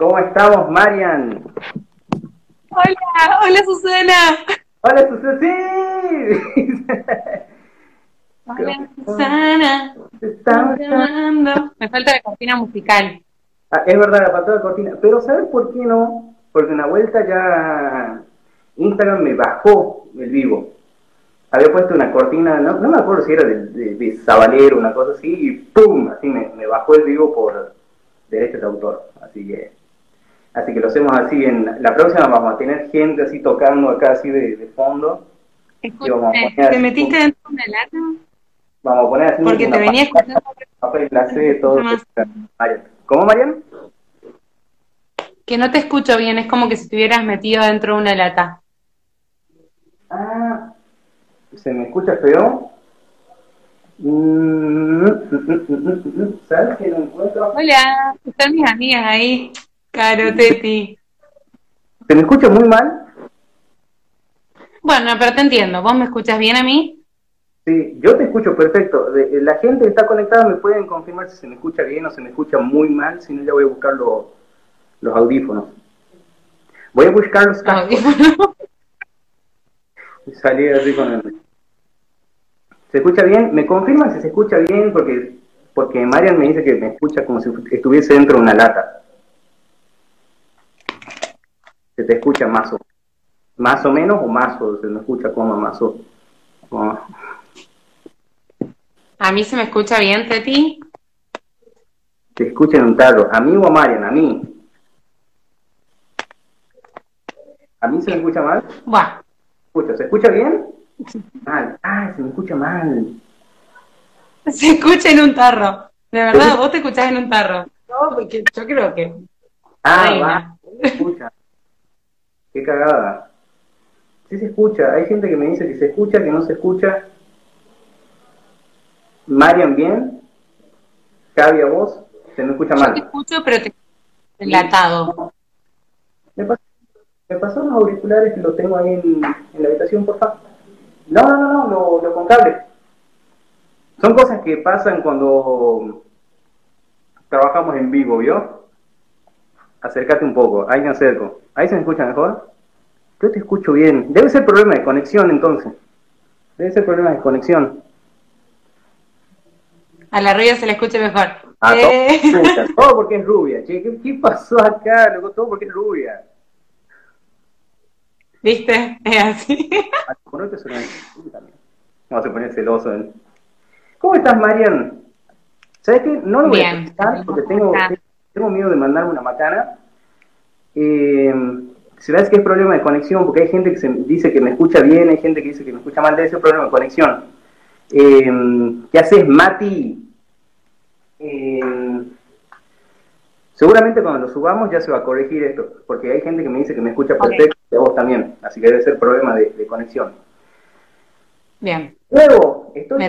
¿Cómo estamos, Marian? Hola, hola Susana. Hola, Susana. Sí. Hola Susana. Estamos. Me falta la cortina musical. Ah, es verdad, la falta la cortina. Pero ¿sabes por qué no? Porque una vuelta ya Instagram me bajó el vivo. Había puesto una cortina, no, no me acuerdo si era de, de, de Sabalero, una cosa así, y ¡pum! Así me, me bajó el vivo por derechos de autor. Así que Así que lo hacemos así. En la próxima vamos a tener gente así tocando acá así de, de fondo. Escúchame, ¿te metiste dentro de una lata? Vamos a poner así. Porque te venía escuchando. Todo. ¿Cómo, Marian? Que no te escucho bien, es como que si estuvieras metido dentro de una lata. Ah, ¿se me escucha feo? ¿Sabes que no encuentro? Hola, están mis amigas ahí. Caro, Teti. ¿Se me escucha muy mal? Bueno, pero te entiendo. ¿Vos me escuchas bien a mí? Sí, yo te escucho perfecto. La gente que está conectada me pueden confirmar si se me escucha bien o se me escucha muy mal, si no ya voy a buscar los, los audífonos. Voy a buscar los Audífonos. Y salí así con el... ¿Se escucha bien? ¿Me confirman si se escucha bien? Porque, porque Marian me dice que me escucha como si estuviese dentro de una lata. Se te escucha más o más o menos o más o se me escucha como más o, como... a mí se me escucha bien Teti te escucha en un tarro. A mí o a Marian a mí a mí se me escucha mal escucha se escucha bien mal. Ah se me escucha mal. Se escucha en un tarro. De verdad vos te escuchás en un tarro. No porque yo creo que ah va, escucha Qué cagada. Sí se escucha. Hay gente que me dice que se escucha, que no se escucha. Marian, ¿bien? Javi, a vos, se me escucha mal. Te escucho, pero te enlatado. ¿Me, pas ¿Me pasó los auriculares que lo tengo ahí en, en la habitación, por favor? No, no, no, no, lo, lo con cable. Son cosas que pasan cuando trabajamos en vivo, ¿vio? Acércate un poco, ahí me acerco. ¿Ahí se me escucha mejor? Yo te escucho bien. Debe ser problema de conexión entonces. Debe ser problema de conexión. A la rubia se le escucha mejor. Ah, eh. todo, todo, porque es rubia, che. ¿Qué, ¿Qué, pasó acá? Luego todo porque es rubia. ¿Viste? Es así. Vamos a poner celoso. ¿eh? ¿Cómo estás, Marian? ¿Sabes qué? No lo voy Bien. a escuchar porque tengo, tengo miedo de mandarme una macana. Eh, se ve que es problema de conexión, porque hay gente que se dice que me escucha bien, hay gente que dice que me escucha mal, debe ser problema de conexión. Eh, ¿Qué haces, Mati? Eh, seguramente cuando lo subamos ya se va a corregir esto, porque hay gente que me dice que me escucha perfecto, okay. y a vos también, así que debe ser problema de, de conexión. Bien. Luego, estoy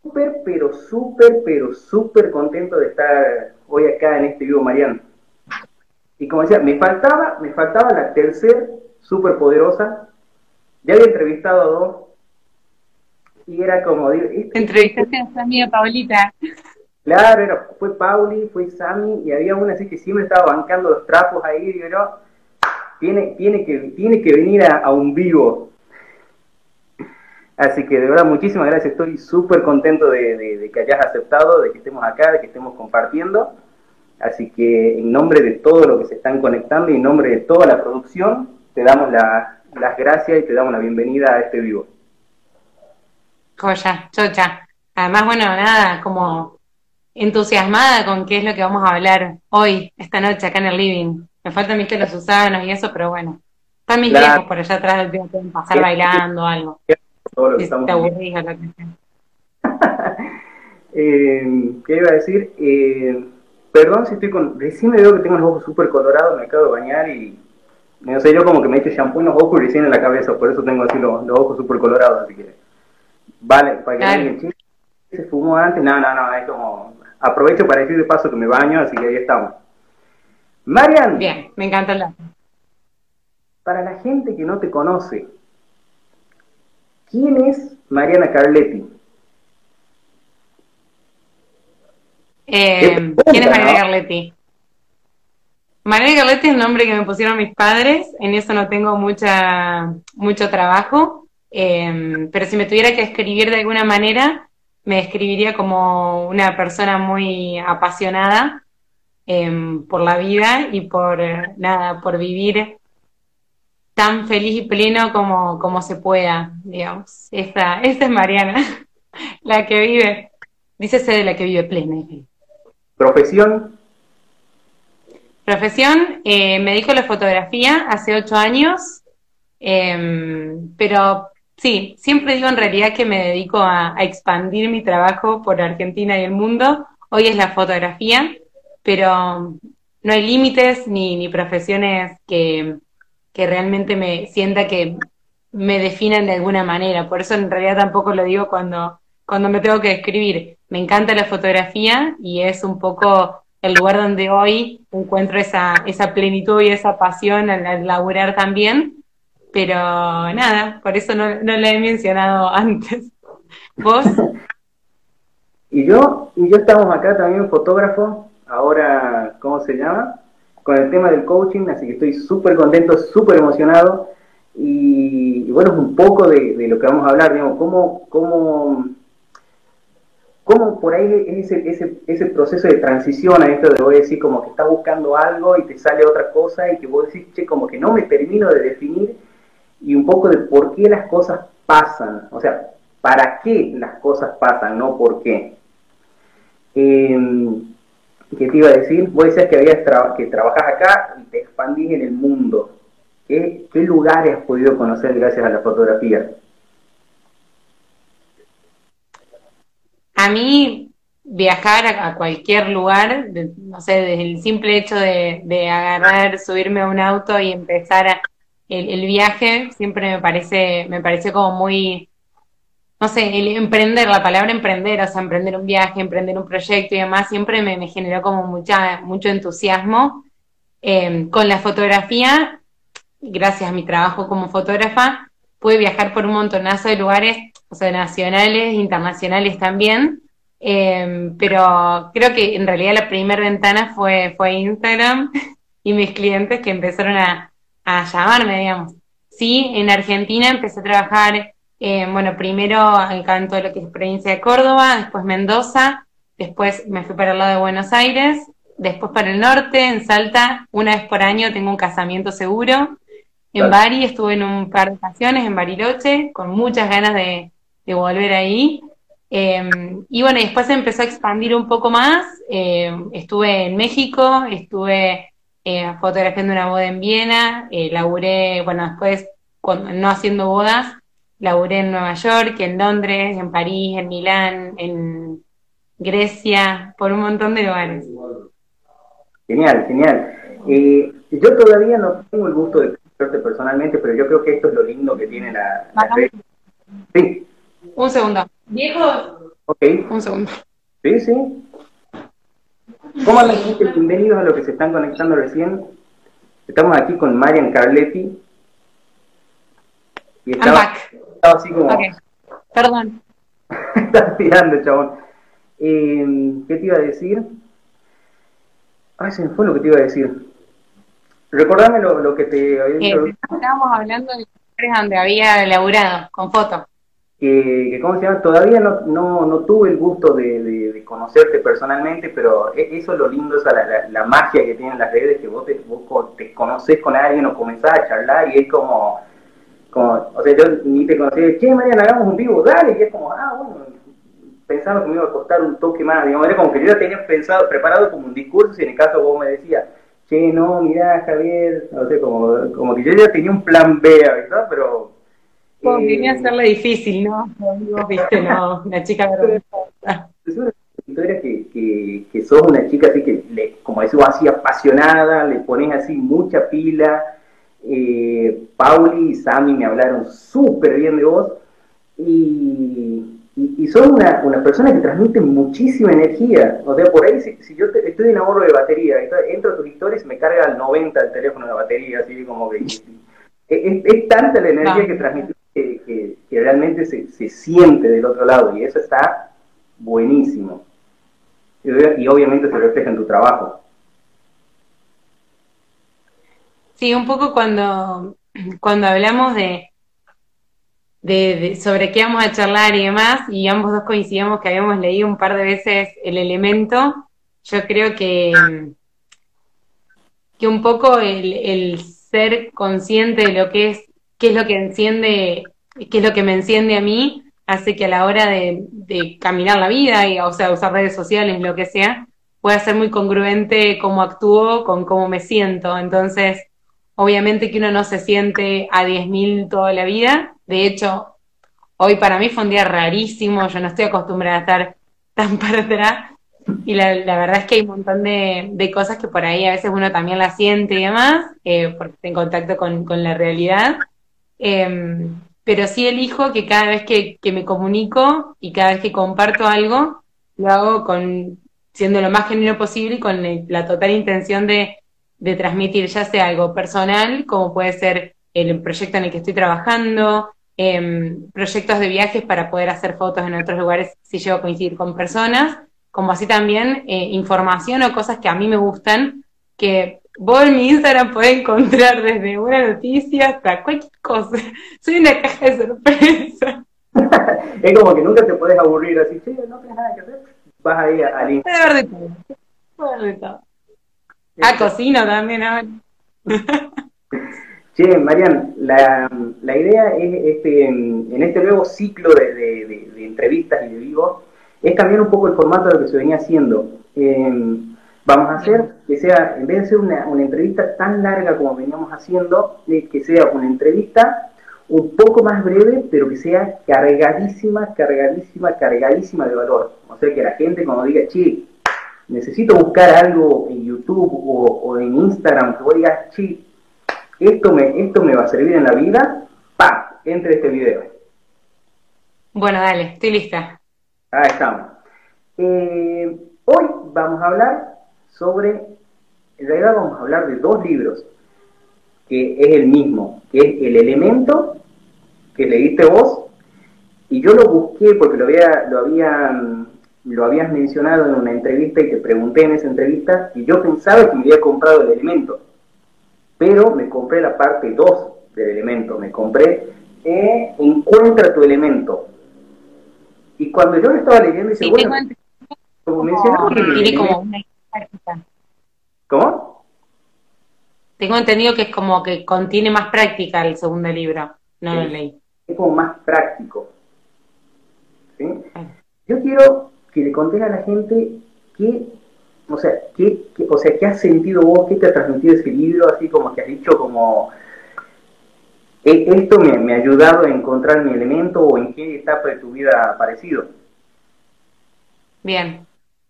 súper, pero súper, pero súper contento de estar hoy acá en este vivo, Mariano. Y como decía, me faltaba, me faltaba la tercer superpoderosa. Ya había entrevistado a dos. Y era como... Este, Entrevistaste a Sammy y a Paulita. Claro, era, fue Pauli, fue Sammy, y había una así que siempre estaba bancando los trapos ahí, digo yo, tiene, tiene, que, tiene que venir a, a un vivo. Así que de verdad, muchísimas gracias, estoy súper contento de, de, de que hayas aceptado, de que estemos acá, de que estemos compartiendo. Así que en nombre de todos los que se están conectando y en nombre de toda la producción, te damos la, las gracias y te damos la bienvenida a este vivo. Joya, chocha. Además, bueno, nada, como entusiasmada con qué es lo que vamos a hablar hoy, esta noche, acá en el living. Me faltan, viste, los usanos y eso, pero bueno. Están mis claro. viejos por allá atrás pasar bailando o algo. Todo lo que estamos eh, ¿Qué iba a decir? Eh, Perdón si estoy con... Recién me veo que tengo los ojos súper colorados, me acabo de bañar y... No sé, yo como que me he hecho shampoo en los ojos y recién en la cabeza, por eso tengo así los, los ojos súper colorados, así que... Vale, para que alguien se fumó antes, no, no, no, es como... Aprovecho para decir de paso que me baño, así que ahí estamos. Marian, Bien, me encanta el dato. para la gente que no te conoce, ¿quién es Mariana Carletti? Eh, ¿Quién es Mariana. Carletti? Mariana Carletti es el nombre que me pusieron mis padres, en eso no tengo mucha, mucho trabajo, em, pero si me tuviera que escribir de alguna manera, me describiría como una persona muy apasionada em, por la vida y por nada, por vivir tan feliz y pleno como, como se pueda, digamos. Esta, esta es Mariana, la que vive, dícese de la que vive plena. Profesión. Profesión, eh, me dedico a la fotografía hace ocho años, em, pero Sí, siempre digo en realidad que me dedico a, expandir mi trabajo por Argentina y el mundo. Hoy es la fotografía, pero no hay límites ni, ni profesiones que, que realmente me sienta que me definan de alguna manera. Por eso en realidad tampoco lo digo cuando, cuando me tengo que escribir. Me encanta la fotografía y es un poco el lugar donde hoy encuentro esa, esa plenitud y esa pasión al laburar también pero nada, por eso no, no la he mencionado antes. ¿Vos? y yo, y yo estamos acá también fotógrafo, ahora, ¿cómo se llama? Con el tema del coaching, así que estoy súper contento, súper emocionado. Y, bueno, un poco de, lo que vamos a hablar, digamos, cómo, cómo, cómo por ahí ese, ese, ese proceso de transición a esto de voy a decir como que estás buscando algo y te sale otra cosa y que vos decís, che, como que no me termino de definir y un poco de por qué las cosas pasan, o sea, para qué las cosas pasan, no por qué. Em, ¿Qué te iba a decir? Vos decías que, habías que trabajas acá y te expandís en el mundo. ¿Qué, ¿Qué lugares has podido conocer gracias a la fotografía? A mí viajar a, cualquier lugar, no sé, desde el simple hecho de, de agarrar, subirme a un auto y empezar a, el, viaje siempre me parece, me parece como muy, no sé, el emprender, la palabra emprender, o sea, emprender un viaje, emprender un proyecto y demás, siempre me, generó como mucha, mucho entusiasmo. Em, con la fotografía, gracias a mi trabajo como fotógrafa, pude viajar por un montonazo de lugares, o sea, nacionales, internacionales también. Em, pero creo que en realidad la primera ventana fue, fue Instagram y mis clientes que empezaron a, a llamarme, digamos. Sí, en Argentina empecé a trabajar, eh, bueno, primero acá en todo lo que es provincia de Córdoba, después Mendoza, después me fui para el lado de Buenos Aires, después para el norte, en Salta, una vez por año tengo un casamiento seguro. En Bari estuve en un par de ocasiones, en Bariloche, con muchas ganas de, volver ahí. Em, y bueno, después empezó a expandir un poco más. Em, estuve en México, estuve eh, fotografiando una boda en Viena, eh, laburé, bueno, después, cuando, no haciendo bodas, laburé en Nueva York, en Londres, en París, en Milán, en Grecia, por un montón de lugares. Genial, genial. Eh, yo todavía no tengo el gusto de conocerte personalmente, pero yo creo que esto es lo lindo que tiene la, Sí. Un segundo. Viejo. Ok. Un segundo. Sí, sí. ¿Cómo andan, gente? Bienvenidos a los que se están conectando recién. Estamos aquí con Marian Carletti. Y estaba, estaba así como... Perdón. Estás tirando, chabón. Eh, ¿Qué te iba a decir? Ay, se me fue lo que te iba a decir. Recordame lo, que te había dicho. estábamos hablando de lugares donde había laburado, con fotos que, ¿cómo se llama? Todavía no, no, no tuve el gusto de, de, conocerte personalmente, pero e, eso es lo lindo, esa la, la, magia que tienen las redes, que vos te, vos te conoces con alguien o comenzás a charlar y es como, como o sea, yo ni te conocí, che, Mariana, hagamos un vivo, dale, y es como, ah, bueno, pensando que me iba a costar un toque más, digamos, era como que yo ya tenía pensado, preparado como un discurso, y en el caso vos me decías, che, no, mirá, Javier, no sé, como, como que yo ya tenía un plan B, ¿verdad? Pero Vine a hacerle difícil, ¿no? No, viste, no, una chica vergonzosa. Historia que, que, que sos una chica así que, le, como eso así apasionada, le pones así mucha pila. Eh, Pauli y Sammy me hablaron súper bien de vos y, y, sos una, una, persona que transmite muchísima energía. O sea, por ahí, si, yo estoy en ahorro de batería, entro a tus historias y me carga al 90 el teléfono de batería, así como que. Es, es, tanta la energía que transmite que, realmente se, se, siente del otro lado y eso está buenísimo. Y, obviamente se refleja en tu trabajo. Sí, un poco cuando, cuando hablamos de, de, sobre qué vamos a charlar y demás, y ambos dos coincidimos que habíamos leído un par de veces el elemento, yo creo que, que un poco el, el ser consciente de lo que es, qué es lo que enciende, qué es lo que me enciende a mí, hace que a la hora de, caminar la vida, y, o sea, usar redes sociales, lo que sea, pueda ser muy congruente cómo actúo con cómo me siento. Entonces, obviamente que uno no se siente a 10.000 toda la vida. De hecho, hoy para mí fue un día rarísimo, yo no estoy acostumbrada a estar tan para atrás. Y la, verdad es que hay un montón de, cosas que por ahí a veces uno también la siente y demás, eh, porque está en contacto con, la realidad. Em, pero sí elijo que cada vez que, me comunico y cada vez que comparto algo, lo hago con siendo lo más genuino posible y con la total intención de, transmitir ya sea algo personal, como puede ser el proyecto en el que estoy trabajando, em, proyectos de viajes para poder hacer fotos en otros lugares si llego a coincidir con personas, como así también eh, información o cosas que a mí me gustan, que Vos en mi Instagram podés encontrar desde una noticia hasta cualquier cosa. Soy una caja de sorpresa. es como que nunca te puedes aburrir así, sí, no tienes nada que hacer. Vas ahí al Instagram. ver de todo. ver de todo. Ah, cocino también ahora. Che, Marian, la, la idea es este, en, este nuevo ciclo de, de, de, entrevistas y de vivo, es cambiar un poco el formato de lo que se venía haciendo. Eh, Vamos a hacer que sea, en vez de ser una, entrevista tan larga como veníamos haciendo, que sea una entrevista un poco más breve, pero que sea cargadísima, cargadísima, cargadísima de valor. O sea, que la gente cuando diga, che, necesito buscar algo en YouTube o, en Instagram, que voy a decir, che, esto me, esto me va a servir en la vida, ¡pa! Entre este video. Bueno, dale, estoy lista. Ahí estamos. Eh, hoy vamos a hablar sobre, en realidad vamos a hablar de dos libros, que es el mismo, que es El Elemento, que leíste vos, y yo lo busqué porque lo había, lo había, lo habías mencionado en una entrevista y te pregunté en esa entrevista, y yo pensaba que me había comprado el elemento, pero me compré la parte 2 del elemento, me compré eh, Encuentra tu elemento. Y cuando yo lo estaba leyendo, dice, bueno, como mencionaste, como una ¿Cómo? Tengo entendido que es como que contiene más práctica el segundo libro. No lo leí. Es como más práctico. Yo quiero que le contes a la gente qué, o sea, qué, o sea, qué has sentido vos, qué te ha transmitido ese libro, así como que has dicho como e, esto me, ha ayudado a encontrar mi elemento o en qué etapa de tu vida ha aparecido. Bien,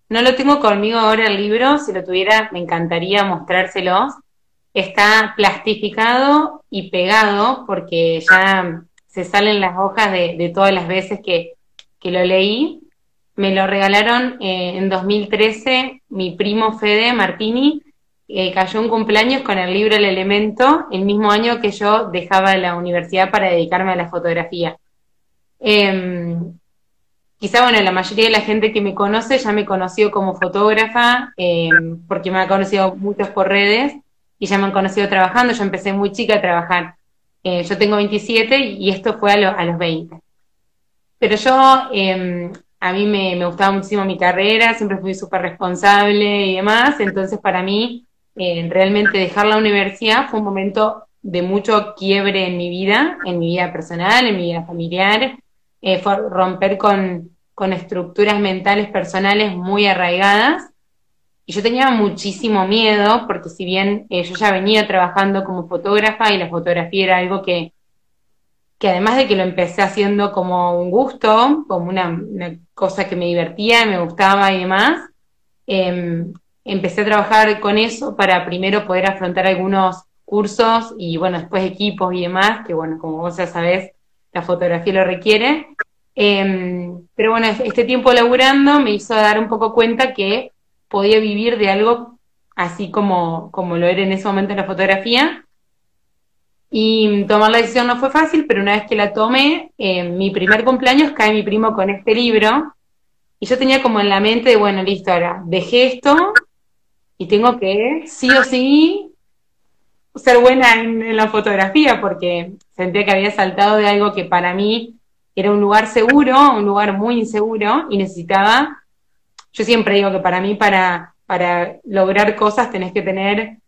no lo tengo conmigo ahora el libro, si lo tuviera me encantaría mostrárselos. Está plastificado y pegado porque ya se salen las hojas de, todas las veces que, lo leí. Me lo regalaron eh, en 2013 mi primo Fede Martini, eh, cayó un cumpleaños con el libro El Elemento, el mismo año que yo dejaba la universidad para dedicarme a la fotografía. Em, quizá, bueno, la mayoría de la gente que me conoce ya me conoció como fotógrafa, eh, porque me ha conocido muchos por redes y ya me han conocido trabajando. Yo empecé muy chica a trabajar. Eh, yo tengo 27 y esto fue a, los 20. Pero yo, em, a mí me, gustaba muchísimo mi carrera, siempre fui súper responsable y demás, entonces para mí eh, realmente dejar la universidad fue un momento de mucho quiebre en mi vida, en mi vida personal, en mi vida familiar, eh, romper con, estructuras mentales personales muy arraigadas. Y yo tenía muchísimo miedo, porque si bien eh, yo ya venía trabajando como fotógrafa y la fotografía era algo que, que además de que lo empecé haciendo como un gusto, como una, cosa que me divertía, me gustaba y demás, em, empecé a trabajar con eso para primero poder afrontar algunos cursos y bueno, después equipos y demás, que bueno, como vos ya sabés, la fotografía lo requiere. Em, pero bueno, este tiempo laburando me hizo dar un poco cuenta que podía vivir de algo así como, como lo era en ese momento la fotografía. Y tomar la decisión no fue fácil, pero una vez que la tomé, en mi primer cumpleaños cae mi primo con este libro. Y yo tenía como en la mente de, bueno, listo, ahora dejé esto y tengo que sí o sí ser buena en, la fotografía porque sentía que había saltado de algo que para mí era un lugar seguro, un lugar muy inseguro y necesitaba, yo siempre digo que para mí para, para lograr cosas tenés que tener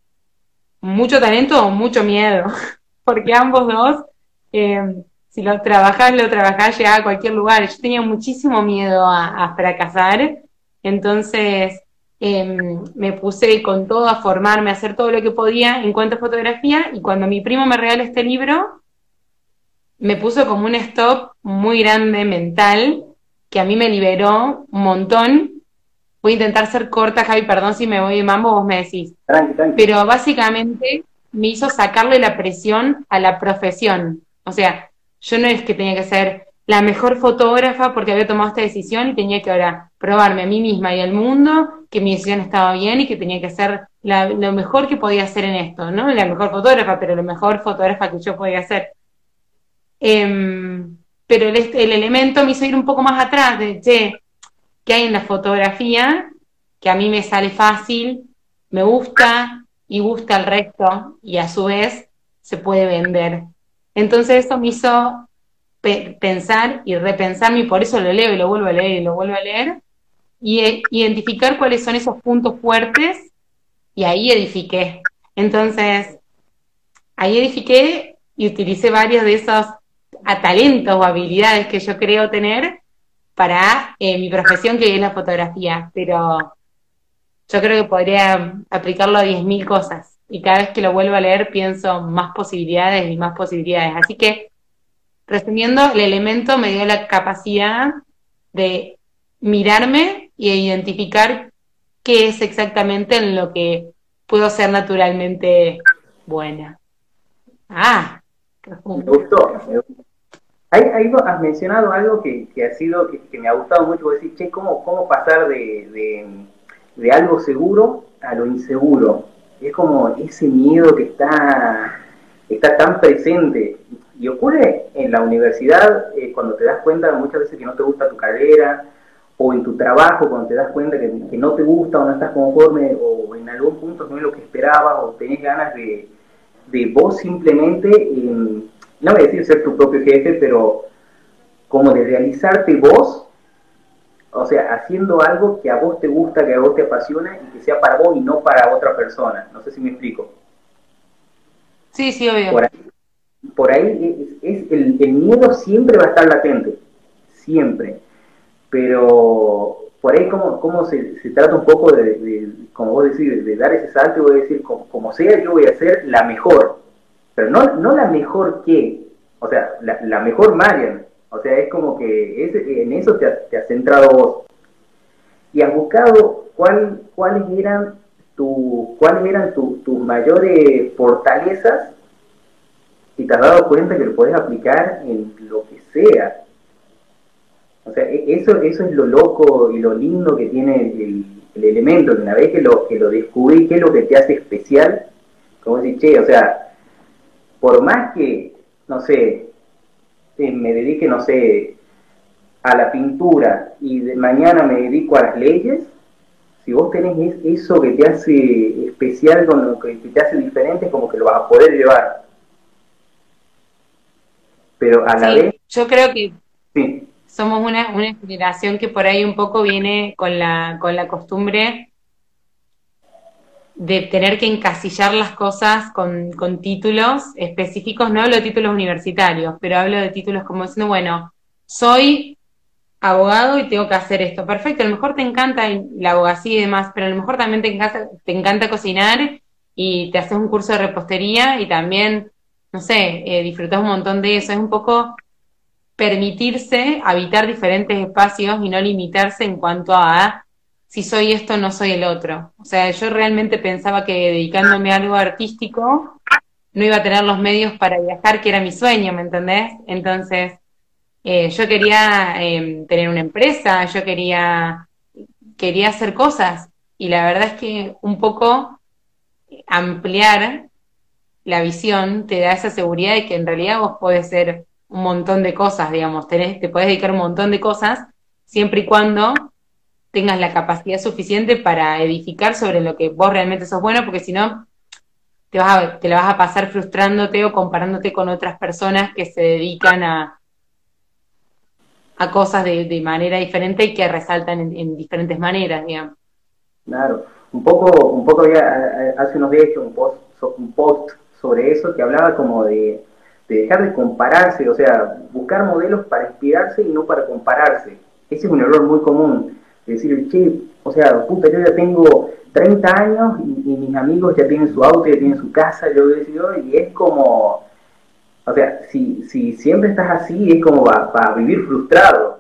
mucho talento o mucho miedo, porque ambos dos, eh, si lo trabajás, lo trabajás, llegás a cualquier lugar. Yo tenía muchísimo miedo a fracasar, entonces Em, me puse con todo a formarme, a hacer todo lo que podía en cuanto a fotografía y cuando mi primo me regaló este libro, me puso como un stop muy grande mental que a mí me liberó un montón. Voy a intentar ser corta, Javi, perdón si me voy de mambo, vos me decís. Pero básicamente me hizo sacarle la presión a la profesión. O sea, yo no es que tenía que ser la mejor fotógrafa porque había tomado esta decisión y tenía que ahora probarme a mí misma y al mundo que mi decisión estaba bien y que tenía que ser lo mejor que podía hacer en esto, ¿no? La mejor fotógrafa, pero la mejor fotógrafa que yo podía hacer. Em, pero el, el, elemento me hizo ir un poco más atrás de, che, ¿qué hay en la fotografía? Que a mí me sale fácil, me gusta y gusta al resto y a su vez se puede vender. Entonces eso me hizo pensar y repensarme, y por eso lo leo y lo vuelvo a leer y lo vuelvo a leer, y e, identificar cuáles son esos puntos fuertes, y ahí edifiqué. Entonces, ahí edifiqué y utilicé varios de esos talentos o habilidades que yo creo tener para eh, mi profesión que es la fotografía, pero yo creo que podría aplicarlo a 10.000 cosas y cada vez que lo vuelvo a leer pienso más posibilidades y más posibilidades. Así que Resumiendo, el elemento me dio la capacidad de mirarme y identificar qué es exactamente en lo que puedo ser naturalmente buena. Ah, me gustó. Ahí, has mencionado algo que, ha sido, que, me ha gustado mucho, decir, che, ¿cómo, cómo pasar de, de, algo seguro a lo inseguro? Es como ese miedo que está, está tan presente. Y ocurre en la universidad eh, cuando te das cuenta muchas veces que no te gusta tu carrera, o en tu trabajo cuando te das cuenta que, no te gusta o no estás conforme, o en algún punto no es lo que esperabas, o tenés ganas de, de vos simplemente, no voy a decir ser tu propio jefe, pero como de realizarte vos, o sea, haciendo algo que a vos te gusta, que a vos te apasiona y que sea para vos y no para otra persona. No sé si me explico. Sí, sí, obvio por ahí es, el, miedo siempre va a estar latente, siempre. Pero por ahí como, como se, se, trata un poco de, como vos decís, de, dar ese salto y voy a decir, como, sea, yo voy a ser la mejor. Pero no, no la mejor que, o sea, la, mejor Marian. O sea, es como que es, en eso te, has centrado vos. Y has buscado cuál, cuáles eran, tu, cuáles eran tus mayores fortalezas y te has dado cuenta que lo puedes aplicar en lo que sea. O sea, e-, eso, eso es lo loco y lo lindo que tiene el, elemento, una vez que lo, que lo descubrí, qué es lo que te hace especial, como decir, che, o sea, por más que, no sé, me dedique, no sé, a la pintura y de mañana me dedico a las leyes, si vos tenés eso que te hace especial, con lo que te hace diferente, como que lo vas a poder llevar. Pero a la vez... Yo creo que somos una, una generación que por ahí un poco viene con la, con la costumbre de tener que encasillar las cosas con, con títulos específicos, no hablo de títulos universitarios, pero hablo de títulos como diciendo, bueno, soy abogado y tengo que hacer esto. Perfecto, a lo mejor te encanta la abogacía y demás, pero a lo mejor también te encanta, te encanta cocinar y te haces un curso de repostería y también no sé, eh, disfrutas un montón de eso. Es un poco permitirse habitar diferentes espacios y no limitarse en cuanto a si soy esto, no soy el otro. O sea, yo realmente pensaba que dedicándome a algo artístico no iba a tener los medios para viajar, que era mi sueño, ¿me entendés? Entonces, eh, yo quería em, tener una empresa, yo quería, quería hacer cosas. Y la verdad es que un poco ampliar la visión te da esa seguridad de que en realidad vos podés ser un montón de cosas, digamos, tenés, te podés dedicar un montón de cosas, siempre y cuando tengas la capacidad suficiente para edificar sobre lo que vos realmente sos bueno, porque si no, te, vas a, te la vas a pasar frustrándote o comparándote con otras personas que se dedican a, a cosas de, manera diferente y que resaltan en, diferentes maneras, digamos. Claro, un poco, un poco ya hace unos días hecho un post, un post sobre eso que hablaba como de, dejar de compararse, o sea, buscar modelos para inspirarse y no para compararse. Ese es un error muy común. Decir, che, o sea, puta, yo ya tengo 30 años y, mis amigos ya tienen su auto, ya tienen su casa, yo decido, y es como, o sea, si, si siempre estás así, es como para vivir frustrado.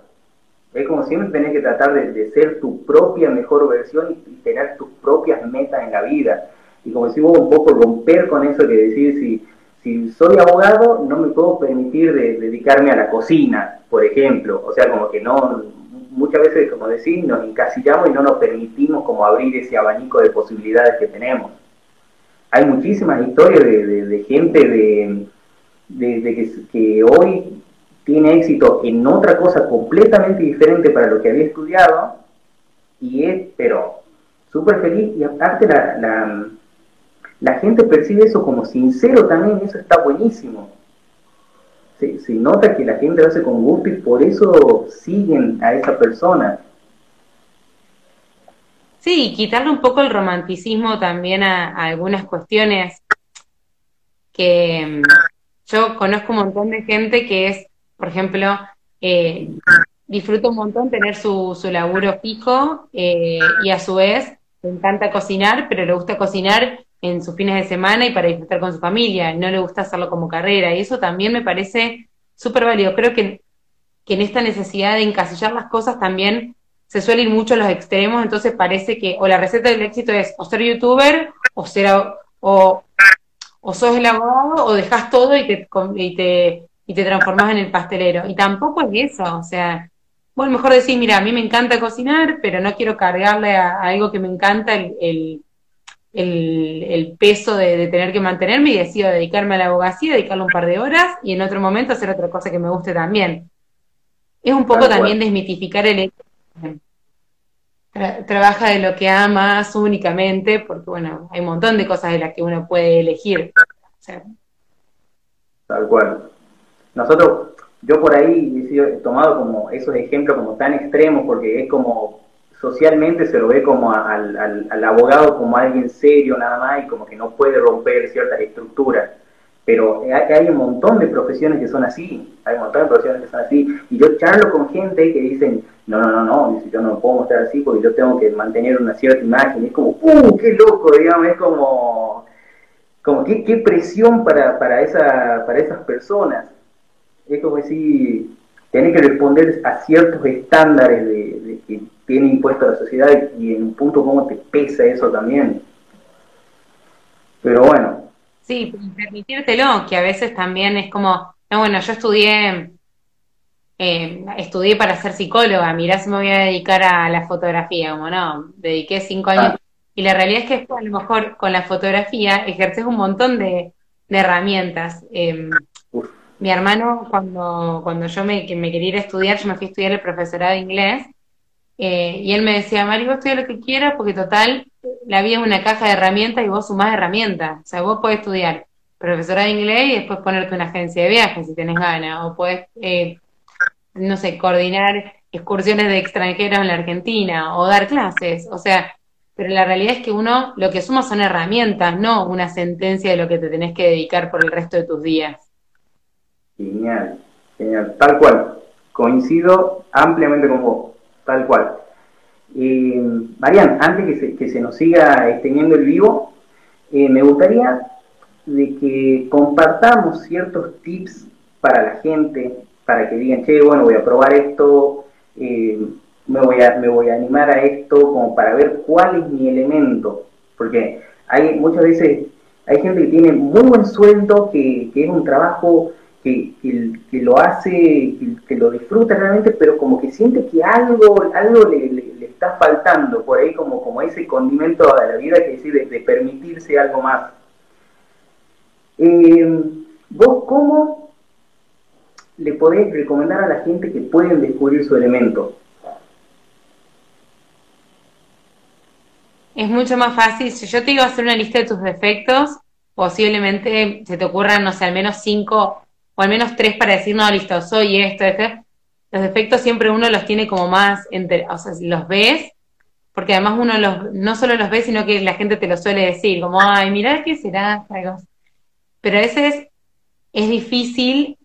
Es como siempre tenés que tratar de, ser tu propia mejor versión y, tener tus propias metas en la vida. Y como decimos, un poco romper con eso que decir, si, si soy abogado, no me puedo permitir dedicarme a la cocina, por ejemplo. O sea, como que no, muchas veces, como decís, nos encasillamos y no nos permitimos como abrir ese abanico de posibilidades que tenemos. Hay muchísimas historias de, gente de, que, hoy tiene éxito en otra cosa completamente diferente para lo que había estudiado y es, pero, súper feliz y aparte la, la, la gente percibe eso como sincero también, eso está buenísimo se, nota que la gente lo hace con gusto y por eso siguen a esa persona. Sí, quitarle un poco el romanticismo también a, algunas cuestiones que mm, yo conozco un montón de gente que es, por ejemplo, eh, disfruta un montón tener su, su laburo fijo eh, y a su vez le encanta cocinar, pero le gusta cocinar en sus fines de semana y para disfrutar con su familia, no le gusta hacerlo como carrera, y eso también me parece súper válido. Creo que, en esta necesidad de encasillar las cosas también se suelen ir mucho los extremos, entonces parece que o la receta del éxito es o ser youtuber, o ser o, o sos el abogado, o dejas todo y te, y te, y te transformas en el pastelero. Y tampoco es eso, o sea, bueno, mejor decir, mira, a mí me encanta cocinar, pero no quiero cargarle a, algo que me encanta el, peso de, tener que mantenerme y decido dedicarme a la abogacía, dedicarle un par de horas y en otro momento hacer otra cosa que me guste también. Es un poco también desmitificar el hecho trabaja de lo que amas únicamente, porque bueno, hay un montón de cosas de las que uno puede elegir. Tal cual. Nosotros, yo por ahí he tomado como esos ejemplos como tan extremos, porque es como socialmente se lo ve como al, al, abogado como alguien serio nada más y como que no puede romper ciertas estructuras. Pero hay, un montón de profesiones que son así, hay un montón de profesiones que son así. Y yo charlo con gente que dicen, no, no, no, no, yo no puedo mostrar así porque yo tengo que mantener una cierta imagen. Es como, ¡uh, qué loco! Digamos, es como, como qué, presión para, para, esa, para esas personas. Es como decir, tiene que responder a ciertos estándares de, tiene impuesto a la sociedad y en un punto cómo te pesa eso también. Pero bueno. Sí, permitírtelo, que a veces también es como, no, bueno, yo estudié, eh, estudié para ser psicóloga, mirá si me voy a dedicar a la fotografía, como no, dediqué cinco años. Ah. Y la realidad es que a lo mejor con la fotografía ejerces un montón de, herramientas. Em, mi hermano, cuando, cuando yo me, me quería ir a estudiar, yo me fui a estudiar el profesorado de inglés eh, y él me decía, Mari, vos estudia lo que quieras porque total, la vida es una caja de herramientas y vos sumás herramientas. O sea, vos podés estudiar profesora de inglés y después ponerte una agencia de viajes si tenés ganas. O podés, eh, no sé, coordinar excursiones de extranjeros en la Argentina o dar clases. O sea, pero la realidad es que uno lo que suma son herramientas, no una sentencia de lo que te tenés que dedicar por el resto de tus días. Genial, genial, tal cual. Coincido ampliamente con vos tal cual. Eh, Marian, antes que se, nos siga extendiendo el vivo, eh, me gustaría de que compartamos ciertos tips para la gente, para que digan, che, bueno, voy a probar esto, eh, me, voy a, me voy a animar a esto, como para ver cuál es mi elemento. Porque hay muchas veces, hay gente que tiene muy buen sueldo, que, que es un trabajo que, que, lo hace, que, lo disfruta realmente, pero como que siente que algo, algo le, está faltando por ahí, como, como ese condimento a la vida que decide de, permitirse algo más. Eh, ¿Vos cómo le podés recomendar a la gente que pueden descubrir su elemento? Es mucho más fácil. Si yo te a hacer una lista de tus defectos, posiblemente se te ocurran, no sé, al menos cinco o al menos tres para decir, no, listo, soy esto, esto. Los defectos siempre uno los tiene como más, entre, o sea, los ves, porque además uno los, no solo los ve, sino que la gente te lo suele decir, como, ay, mirá qué será, pero a veces es difícil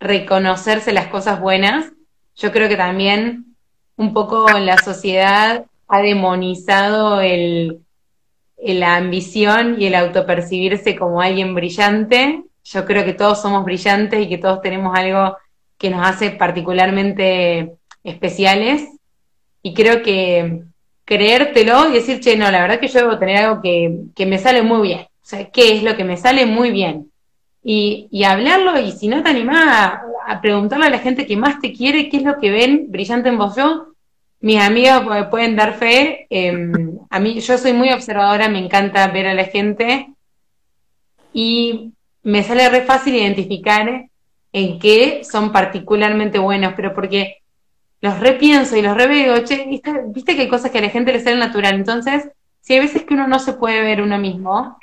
reconocerse las cosas buenas. Yo creo que también un poco la sociedad ha demonizado el, la ambición y el autopercibirse como alguien brillante. Yo creo que todos somos brillantes y que todos tenemos algo que nos hace particularmente especiales. Y creo que creértelo y decir, che, no, la verdad que yo debo tener algo que, que me sale muy bien. O sea, ¿qué es lo que me sale muy bien? Y, y hablarlo, y si no te animás a, a, preguntarle a la gente que más te quiere qué es lo que ven brillante en vos. Yo mis amigas pueden dar fe. Em, a mí, yo soy muy observadora, me encanta ver a la gente y me sale re fácil identificar en qué son particularmente buenos, pero porque los repienso y los reveo, che, ¿viste, que hay cosas que a la gente le sale natural. Entonces, si hay veces que uno no se puede ver uno mismo,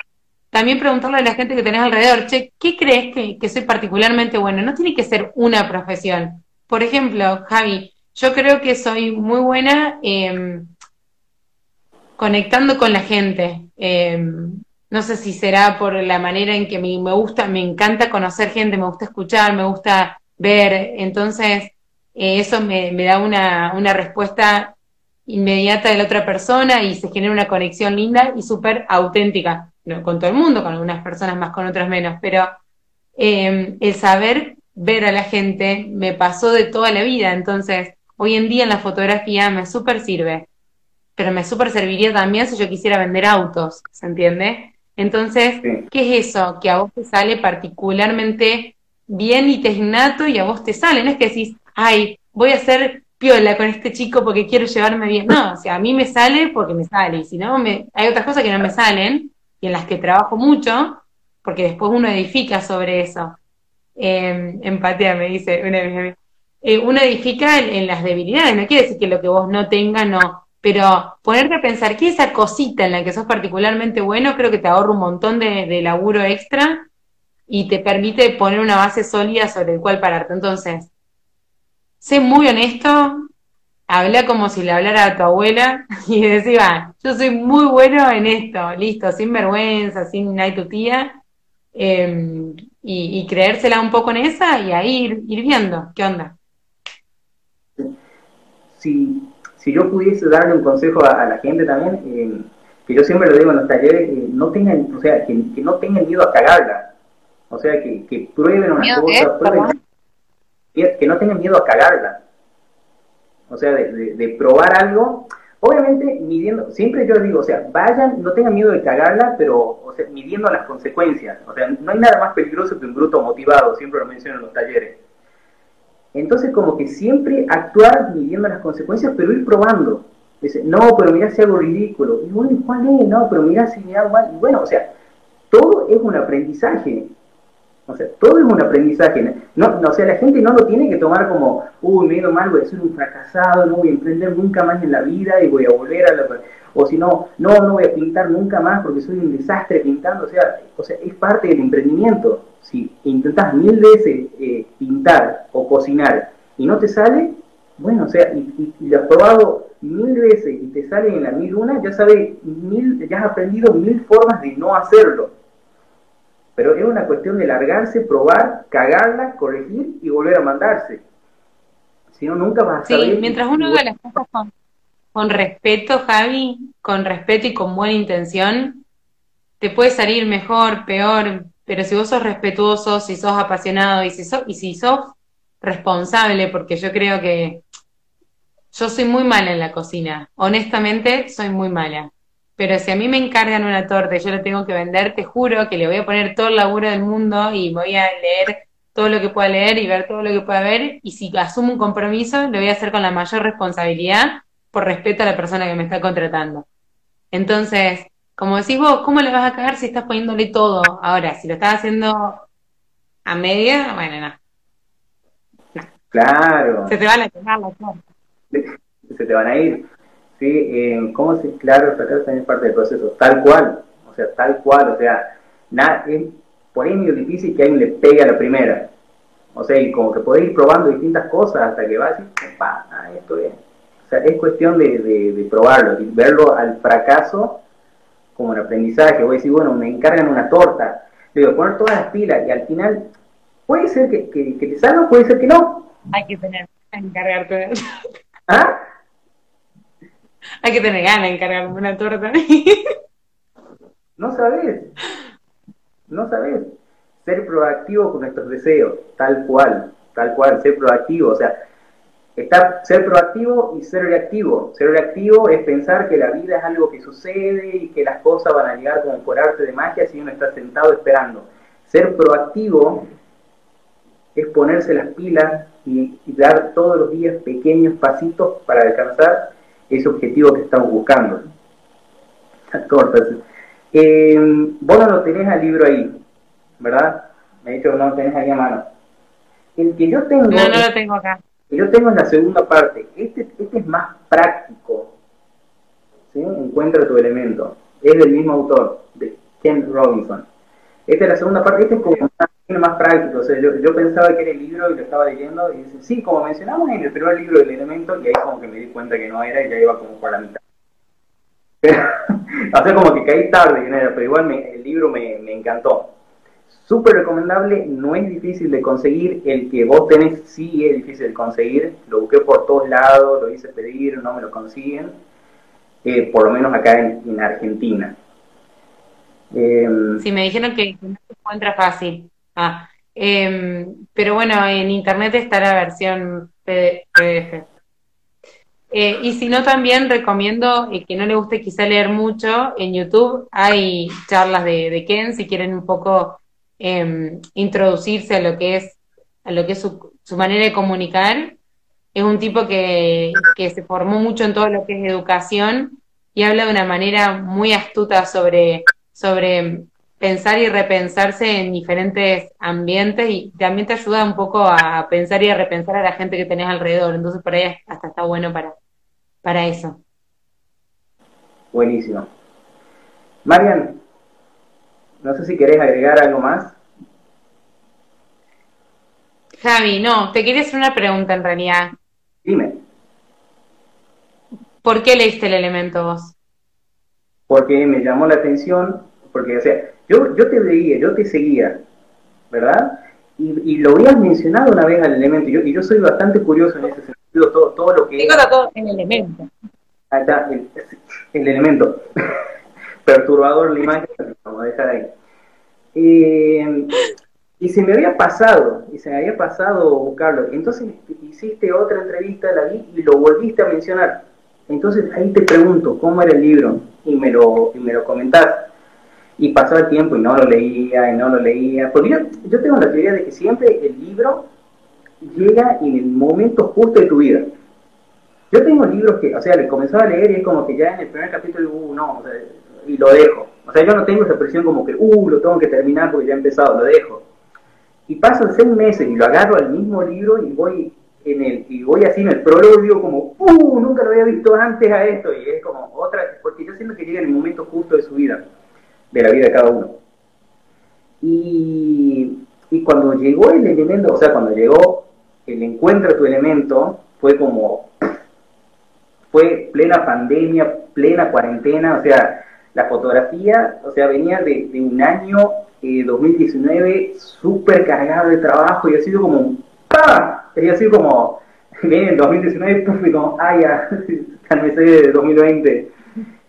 también preguntarle a la gente que tenés alrededor, che, ¿qué crees que, que soy particularmente bueno? No tiene que ser una profesión. Por ejemplo, Javi, yo creo que soy muy buena em, conectando con la gente. Em, no sé si será por la manera en que me, gusta, me encanta conocer gente, me gusta escuchar, me gusta ver. Entonces, eh, eso me, da una, una respuesta inmediata de la otra persona y se genera una conexión linda y súper auténtica. No, con todo el mundo, con algunas personas más, con otras menos, pero em, el saber ver a la gente me pasó de toda la vida. Entonces, Hoy en día en la fotografía me súper sirve, pero me súper serviría también si yo quisiera vender autos, ¿se entiende? Entonces, ¿qué es eso? Que a vos te sale particularmente bien y te es innato y a vos te sale. No es que decís, ay, voy a hacer piola con este chico porque quiero llevarme bien. No, o sea, a mí me sale porque me sale. Y si no, me... hay otras cosas que no me salen y en las que trabajo mucho, porque después uno edifica sobre eso. Eh, empatía, me dice una de mis eh, uno edifica en, las debilidades, no quiere decir que lo que vos no tengas no, pero ponerte a pensar que esa cosita en la que sos particularmente bueno, creo que te ahorra un montón de, laburo extra y te permite poner una base sólida sobre el cual pararte. Entonces, sé muy honesto, habla como si le hablara a tu abuela y decía, yo soy muy bueno en esto, listo, sin vergüenza, sin nada tu tía, em, y, creérsela un poco en esa y ahí ir, ir viendo qué onda si, si yo pudiese darle un consejo a, la gente también, eh, que yo siempre lo digo en los talleres, eh, no tengan, o sea, que, no tengan miedo a cagarla. O sea, que, que prueben una cosa, que no tengan miedo a cagarla. O sea, de, de, probar algo, obviamente midiendo, siempre yo digo, o sea, vayan, no tengan miedo de cagarla, pero o sea, midiendo las consecuencias. O sea, no hay nada más peligroso que un bruto motivado, siempre lo menciono en los talleres. Entonces, como que siempre actuar midiendo las consecuencias, pero ir probando. Dice, no, pero mira si hago ridículo. Y bueno, ¿cuál es? No, pero mira si me hago mal. Y bueno, o sea, todo es un aprendizaje. O sea, todo es un aprendizaje. No, no, o sea, la gente no lo tiene que tomar como, uy, me he ido mal, voy a ser un fracasado, no voy a emprender nunca más en la vida y voy a volver a la... O si no, no, no voy a pintar nunca más porque soy un desastre pintando. O sea, o sea es parte del emprendimiento si intentas mil veces eh, pintar o cocinar y no te sale, bueno, o sea, y, lo has probado mil veces y te sale en la mil una, ya sabes, mil, ya has aprendido mil formas de no hacerlo. Pero es una cuestión de largarse, probar, cagarla, corregir y volver a mandarse. Si no, nunca vas a saber. Sí, mientras uno haga las cosas con, con respeto, Javi, con respeto y con buena intención, te puede salir mejor, peor, pero si vos sos respetuoso, si sos apasionado y si sos, y si sos responsable, porque yo creo que yo soy muy mala en la cocina, honestamente soy muy mala. Pero si a mí me encargan una torta y yo la tengo que vender, te juro que le voy a poner todo el laburo del mundo y voy a leer todo lo que pueda leer y ver todo lo que pueda ver. Y si asumo un compromiso, lo voy a hacer con la mayor responsabilidad por respeto a la persona que me está contratando. Entonces, como decís vos, ¿cómo le vas a cagar si estás poniéndole todo? Ahora, si lo estás haciendo a media, bueno, no. Claro. Se te van a quemar las Se te van a ir. Sí, eh, ¿cómo se, claro, fracaso también es parte del proceso, tal cual, o sea, tal cual, o sea, nada, es por ahí medio difícil que alguien le pegue a la primera. O sea, y como que podés ir probando distintas cosas hasta que vas y, pa, ah, esto es. O sea, es cuestión de, de, probarlo, verlo al fracaso como un aprendizaje. Voy a decir, bueno, me encargan una torta, le digo, poner todas las pilas y al final puede ser que, que, te salga, puede ser que no. Hay que tener que encargarte. ¿Ah? Hay que tener ganas de encargarme una torta. no sabes. No sabes. Ser proactivo con nuestros deseos, tal cual, tal cual, ser proactivo. O sea, está ser proactivo y ser reactivo. Ser reactivo es pensar que la vida es algo que sucede y que las cosas van a llegar como por arte de magia si uno está sentado esperando. Ser proactivo es ponerse las pilas y, dar todos los días pequeños pasitos para alcanzar ese objetivo que estamos buscando. Cortas. Eh, vos no lo tenés al libro ahí, ¿verdad? Me he dicho que no lo tenés ahí a mano. El que yo tengo. No, no lo tengo acá. El que yo tengo en la segunda parte. Este, este es más práctico. ¿sí? Encuentra tu elemento. Es del mismo autor, de Ken Robinson. Esta es la segunda parte. Este es como más práctico. O sea, yo, yo, pensaba que era el libro y lo estaba leyendo y dice, sí, como mencionamos en el primer libro del elemento, y ahí como que me di cuenta que no era y ya iba como por la mitad. o sea, como que caí tarde, pero igual el libro me, me encantó. Súper recomendable, no es difícil de conseguir, el que vos tenés sí es difícil de conseguir, lo busqué por todos lados, lo hice pedir, no me lo consiguen, eh, por lo menos acá en, en Argentina. Sí, me dijeron que no se encuentra fácil. Ah, em, pero bueno, en internet está la versión PDF. Eh, y si no, también recomiendo eh, que no le guste quizá leer mucho, en YouTube hay charlas de, Ken si quieren un poco em, introducirse a lo que es, a lo que es su, su manera de comunicar. Es un tipo que, que se formó mucho en todo lo que es educación y habla de una manera muy astuta sobre, sobre pensar y repensarse en diferentes ambientes y también te ayuda un poco a pensar y a repensar a la gente que tenés alrededor. Entonces por ahí hasta está bueno para, para eso. Buenísimo. Marian, no sé si querés agregar algo más. Javi, no, te quería hacer una pregunta en realidad. Dime. ¿Por qué leíste el elemento vos? Porque me llamó la atención, porque, o sea, yo, yo te veía, yo te seguía, ¿verdad? Y, lo habías mencionado una vez al elemento, y yo, soy bastante curioso en ese sentido, todo, todo lo que... Digo todo el elemento. Ahí está, el, elemento. Perturbador la imagen, vamos a dejar ahí. Eh, y se me había pasado, y se me había pasado buscarlo. Entonces hiciste otra entrevista, la vi y lo volviste a mencionar. Entonces ahí te pregunto, ¿cómo era el libro? Y me lo, y me lo comentaste y pasó el tiempo y no lo leía y no lo leía. Porque yo, yo tengo la teoría de que siempre el libro llega en el momento justo de tu vida. Yo tengo libros que, o sea, le comenzaba a leer y es como que ya en el primer capítulo, uh, no, o sea, y lo dejo. O sea, yo no tengo esa presión como que, uh, lo tengo que terminar porque ya he empezado, lo dejo. Y pasan seis meses y lo agarro al mismo libro y voy en el, y voy así en el prólogo digo como, uh, nunca lo había visto antes a esto. Y es como otra, porque yo siento que llega en el momento justo de su vida de la vida de cada uno. Y, cuando llegó el elemento, o sea, cuando llegó el encuentro de tu elemento, fue como, fue plena pandemia, plena cuarentena, o sea, la fotografía, o sea, venía de, un año 2019 eh, súper cargado de trabajo y ha sido como, ¡pah! Y ha sido como, viene el 2019, puf, y como, ¡ay, ya! Calmese de 2020.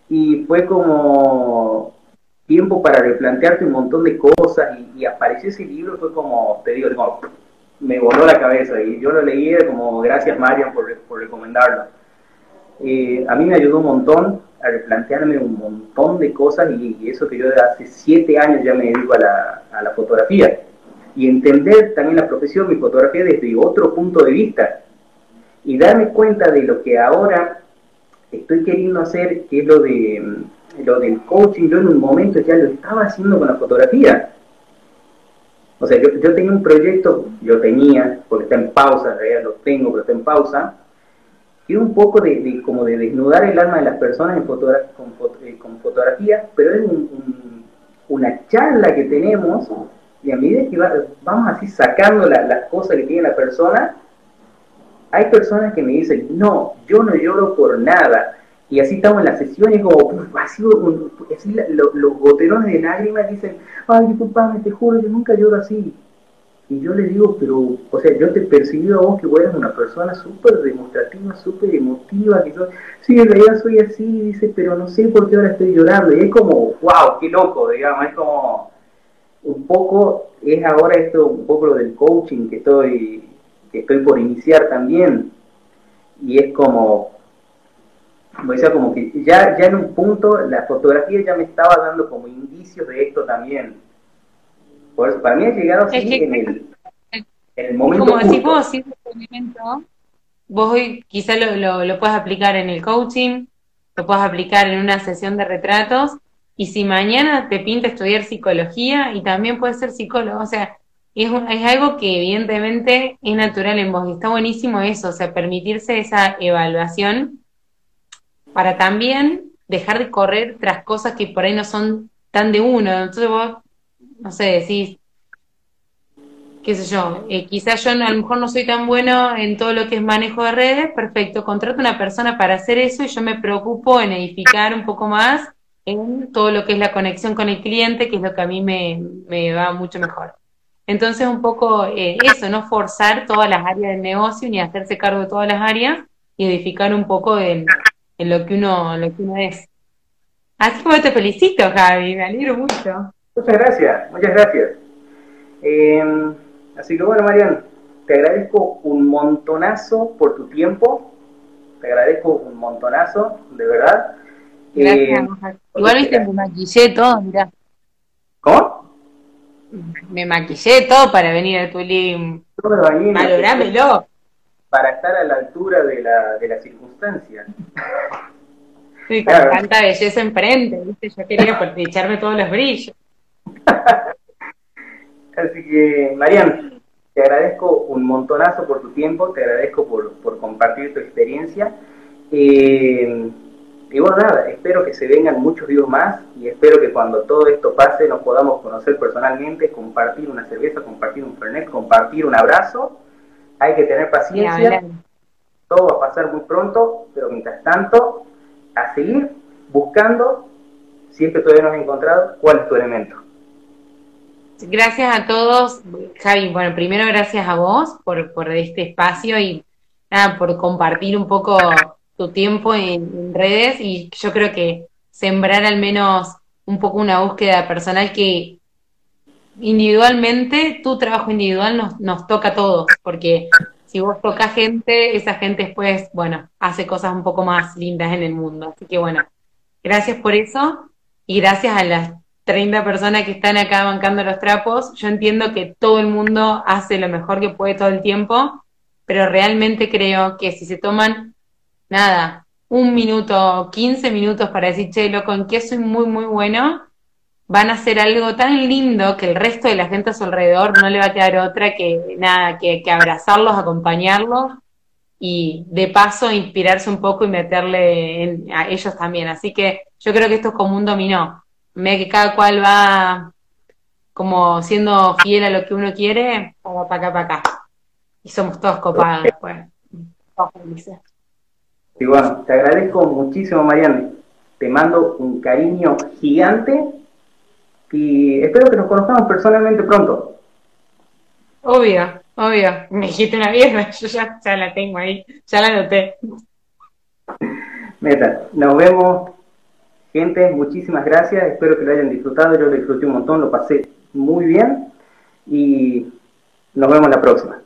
Y fue como, tiempo para replantearte un montón de cosas y, apareció ese libro, fue como, te digo, me voló la cabeza y yo lo leí como gracias Marian por, por recomendarlo. Eh, a mí me ayudó un montón a replantearme un montón de cosas y, eso que yo de hace siete años ya me dedico a la, a la fotografía y entender también la profesión, mi fotografía desde otro punto de vista y darme cuenta de lo que ahora estoy queriendo hacer, que es lo de lo del coaching, yo en un momento ya lo estaba haciendo con la fotografía. O sea, yo, tenía un proyecto, yo tenía, porque está en pausa, en realidad lo tengo, pero está en pausa, y un poco de, como de desnudar el alma de las personas en con, eh, con, fotografía, pero es un, una charla que tenemos y a medida que vamos así sacando las cosas que tiene la persona, hay personas que me dicen, no, yo no lloro por nada. Y así estamos en la sesión y como, así, los goterones de lágrimas dicen, ay, disculpame, te juro, yo nunca lloro así. Y yo le digo, pero, o sea, yo te percibí a vos que vos eres una persona súper demostrativa, súper emotiva, que yo, sí, en realidad soy así, dice, pero no sé por qué ahora estoy llorando. Y es como, wow, qué loco, digamos, es como, un poco, es ahora esto, un poco lo del coaching que estoy, que estoy por iniciar también. Y es como, como decía, como que ya, ya en un punto la fotografía ya me estaba dando como indicios de esto también por eso, para mí ha llegado así en, el, en, el, momento. Como decís vos, si elemento, vos hoy quizá lo, lo, lo puedes aplicar en el coaching, lo puedes aplicar en una sesión de retratos, y si mañana te pinta estudiar psicología y también puedes ser psicólogo, o sea, es, es algo que evidentemente es natural en vos y está buenísimo eso, o sea, permitirse esa evaluación para también dejar de correr tras cosas que por ahí no son tan de uno. Entonces vos no sé, decís, qué sé yo, eh, quizás yo a lo mejor no soy tan bueno en todo lo que es manejo de redes, perfecto, contrato una persona para hacer eso y yo me preocupo en edificar un poco más en todo lo que es la conexión con el cliente, que es lo que a mí me, me va mucho mejor. Entonces, un poco eh, eso, no forzar todas las áreas del negocio ni hacerse cargo de todas las áreas y edificar un poco en, en lo que uno lo que uno es. Así que te felicito, Javi, me alegro mucho. Muchas gracias, muchas gracias. Em, así que bueno, Marian, te agradezco un montonazo por tu tiempo, te agradezco un montonazo, de verdad. Gracias. Em, Igual viste, me maquillé todo, mirá. ¿Cómo? Me maquillé todo para venir a tu living. Valorámelo. Para estar a la altura de la, de la circunstancia. Sí, con tanta belleza enfrente, ¿viste? Yo quería echarme todos los brillos. Así que, Marian, te agradezco un montonazo por tu tiempo, te agradezco por, compartir tu experiencia. Eh, y bueno, nada, espero que se vengan muchos videos más y espero que cuando todo esto pase nos podamos conocer personalmente, compartir una cerveza, compartir un fernet, compartir un abrazo. Hay que tener paciencia. Todo va a pasar muy pronto, pero mientras tanto, a seguir buscando, si es que todavía no has encontrado, cuál es tu elemento. Gracias a todos, Javi. Bueno, primero gracias a vos por, por este espacio y nada, por compartir un poco tu tiempo en, redes y yo creo que sembrar al menos un poco una búsqueda personal que individualmente, tu trabajo individual nos, nos toca a todos, porque si vos tocas gente, esa gente después, bueno, hace cosas un poco más lindas en el mundo. Así que bueno, gracias por eso y gracias a las 30 personas que están acá bancando los trapos, yo entiendo que todo el mundo hace lo mejor que puede todo el tiempo, pero realmente creo que si se toman, nada, un minuto, 15 minutos para decir, che, loco, en qué soy muy, muy bueno, van a hacer algo tan lindo que el resto de la gente a su alrededor no le va a quedar otra que nada, que, que abrazarlos, acompañarlos y de paso inspirarse un poco y meterle en, a ellos también. Así que yo creo que esto es como un dominó me que cada cual va como siendo fiel a lo que uno quiere, para acá, para acá. Y somos todos copados después. Todos felices. Y bueno, te agradezco muchísimo, Mariana. Te mando un cariño gigante y espero que nos conozcamos personalmente pronto. Obvio, obvio. Me dijiste una vieja, yo ya, ya la tengo ahí, ya la noté. Meta, nos vemos Gente, muchísimas gracias, espero que lo hayan disfrutado, yo lo disfruté un montón, lo pasé muy bien y nos vemos la próxima.